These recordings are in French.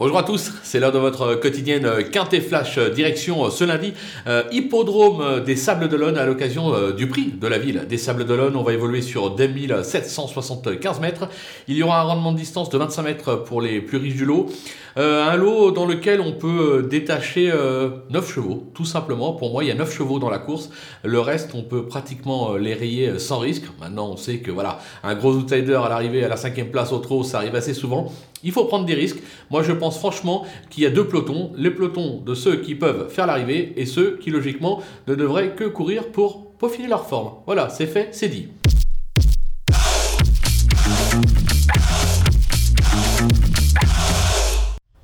Bonjour à tous, c'est l'heure de votre quotidienne Quintet Flash direction ce lundi, hippodrome des Sables d'Olonne à l'occasion du prix de la ville des Sables d'Olonne. On va évoluer sur 2775 mètres. Il y aura un rendement de distance de 25 mètres pour les plus riches du lot. un lot dans lequel on peut détacher 9 chevaux, tout simplement. Pour moi, il y a 9 chevaux dans la course. Le reste, on peut pratiquement les rayer sans risque. Maintenant, on sait que voilà, un gros outsider à l'arrivée à la cinquième place au trot, ça arrive assez souvent. Il faut prendre des risques. Moi, je pense franchement qu'il y a deux pelotons. Les pelotons de ceux qui peuvent faire l'arrivée et ceux qui, logiquement, ne devraient que courir pour peaufiner leur forme. Voilà, c'est fait, c'est dit.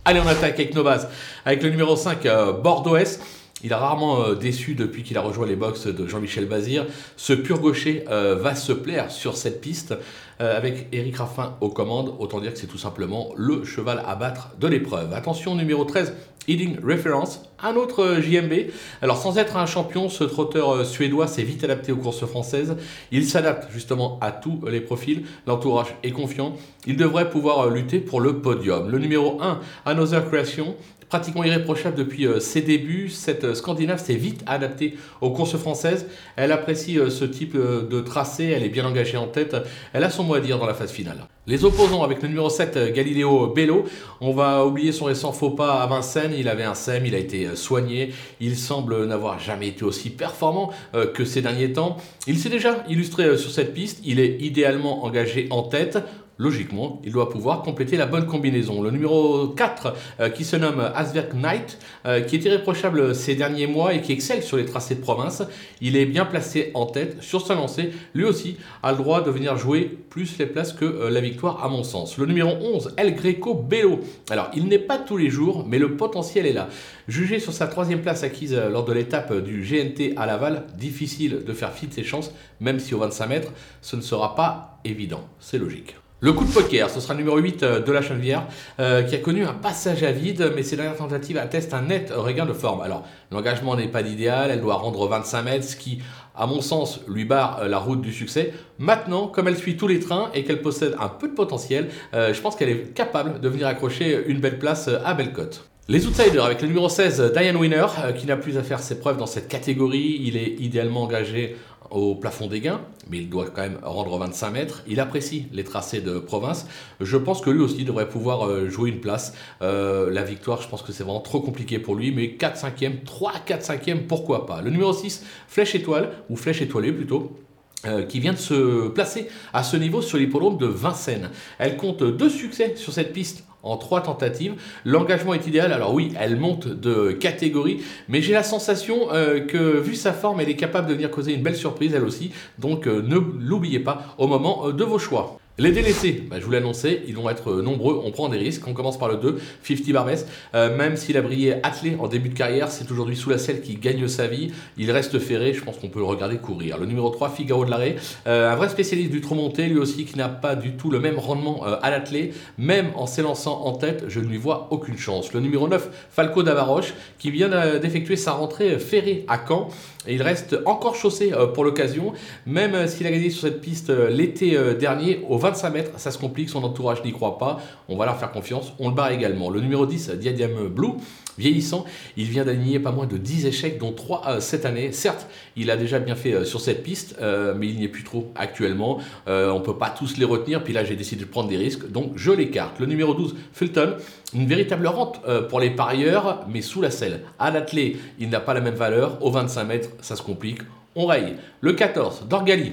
Allez, on attaque avec nos bases. Avec le numéro 5, euh, Bordeaux-S. Il a rarement euh, déçu depuis qu'il a rejoint les box de Jean-Michel Bazir. Ce pur gaucher euh, va se plaire sur cette piste euh, avec Eric Raffin aux commandes. Autant dire que c'est tout simplement le cheval à battre de l'épreuve. Attention, numéro 13, Heading Reference, un autre JMB. Alors sans être un champion, ce trotteur suédois s'est vite adapté aux courses françaises. Il s'adapte justement à tous les profils. L'entourage est confiant. Il devrait pouvoir lutter pour le podium. Le numéro 1, Another Creation, pratiquement irréprochable depuis euh, ses débuts. Cette euh, Scandinave s'est vite adaptée aux courses françaises. Elle apprécie euh, ce type de tracé, elle est bien engagée en tête. Elle a son mot à dire dans la phase finale. Les opposants avec le numéro 7, Galileo Bello. On va oublier son récent faux pas à Vincennes. Il avait un SEM, il a été soigné. Il semble n'avoir jamais été aussi performant que ces derniers temps. Il s'est déjà illustré sur cette piste. Il est idéalement engagé en tête logiquement, il doit pouvoir compléter la bonne combinaison. Le numéro 4, euh, qui se nomme Aswerk Knight, euh, qui est irréprochable ces derniers mois et qui excelle sur les tracés de province, il est bien placé en tête sur sa lancée. Lui aussi a le droit de venir jouer plus les places que euh, la victoire, à mon sens. Le numéro 11, El Greco Bello. Alors, il n'est pas tous les jours, mais le potentiel est là. Jugé sur sa troisième place acquise lors de l'étape du GNT à Laval, difficile de faire fi de ses chances, même si au 25 mètres, ce ne sera pas évident. C'est logique. Le coup de poker, ce sera le numéro 8 euh, de la Chenevière, euh, qui a connu un passage à vide, mais ses dernières tentatives attestent un net regain de forme. Alors, l'engagement n'est pas l'idéal, elle doit rendre 25 mètres, ce qui, à mon sens, lui barre euh, la route du succès. Maintenant, comme elle suit tous les trains et qu'elle possède un peu de potentiel, je pense qu'elle est capable de venir accrocher une belle place à Bellecote. Les outsiders avec le numéro 16, Diane Winner, qui n'a plus à faire ses preuves dans cette catégorie. Il est idéalement engagé au plafond des gains, mais il doit quand même rendre 25 mètres. Il apprécie les tracés de province. Je pense que lui aussi devrait pouvoir euh, jouer une place. Euh, la victoire, je pense que c'est vraiment trop compliqué pour lui, mais 4 5e, 3 4 5e, pourquoi pas? Le numéro 6, Flèche étoile, ou Flèche étoilée plutôt. Euh, qui vient de se placer à ce niveau sur l'hippodrome de Vincennes. Elle compte deux succès sur cette piste en trois tentatives. L'engagement est idéal. Alors oui, elle monte de catégorie, mais j'ai la sensation euh, que vu sa forme, elle est capable de venir causer une belle surprise elle aussi. Donc euh, ne l'oubliez pas au moment de vos choix. Les délaissés, bah, je vous l'annonçais, ils vont être nombreux, on prend des risques. On commence par le 2, 50 Barbès. Euh, même s'il a brillé attelé en début de carrière, c'est aujourd'hui sous la selle qui gagne sa vie. Il reste ferré, je pense qu'on peut le regarder courir. Le numéro 3, Figaro de l'arrêt. Euh, un vrai spécialiste du monté, lui aussi, qui n'a pas du tout le même rendement euh, à l'attelé. Même en s'élançant en tête, je ne lui vois aucune chance. Le numéro 9, Falco d'Avaroche, qui vient d'effectuer sa rentrée ferrée à Caen. Il reste encore chaussé pour l'occasion, même s'il a gagné sur cette piste l'été dernier au 25 mètres, ça se complique, son entourage n'y croit pas, on va leur faire confiance, on le barre également. Le numéro 10, Diadème Blue, vieillissant, il vient d'aligner pas moins de 10 échecs, dont 3 euh, cette année. Certes, il a déjà bien fait euh, sur cette piste, euh, mais il n'y est plus trop actuellement. on ne peut pas tous les retenir, puis là j'ai décidé de prendre des risques, donc je l'écarte. Le numéro 12, Fulton, une véritable rente pour les parieurs, mais sous la selle. À l'attelé, il n'a pas la même valeur, au 25 mètres, ça se complique, on raye. Le 14, Dorgali,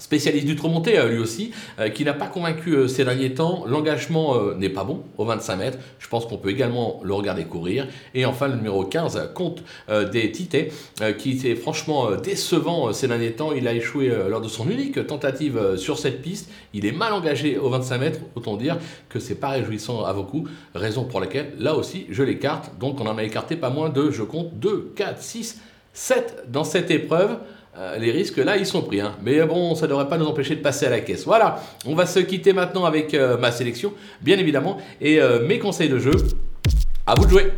Spécialiste du monté euh, lui aussi, euh, qui n'a pas convaincu euh, ces derniers temps. L'engagement n'est pas bon au 25 mètres. Je pense qu'on peut également le regarder courir. Et enfin, le numéro 15, compte des Tités, qui était franchement décevant ces derniers temps. Il a échoué lors de son unique tentative sur cette piste. Il est mal engagé au 25 mètres. Autant dire que c'est pas réjouissant à vos coups. Raison pour laquelle, là aussi, je l'écarte. Donc, on en a écarté pas moins de, je compte, 2, 4, 6, 7 dans cette épreuve. Euh, les risques là, ils sont pris. Hein. Mais bon, ça ne devrait pas nous empêcher de passer à la caisse. Voilà, on va se quitter maintenant avec euh, ma sélection, bien évidemment, et euh, mes conseils de jeu. À vous de jouer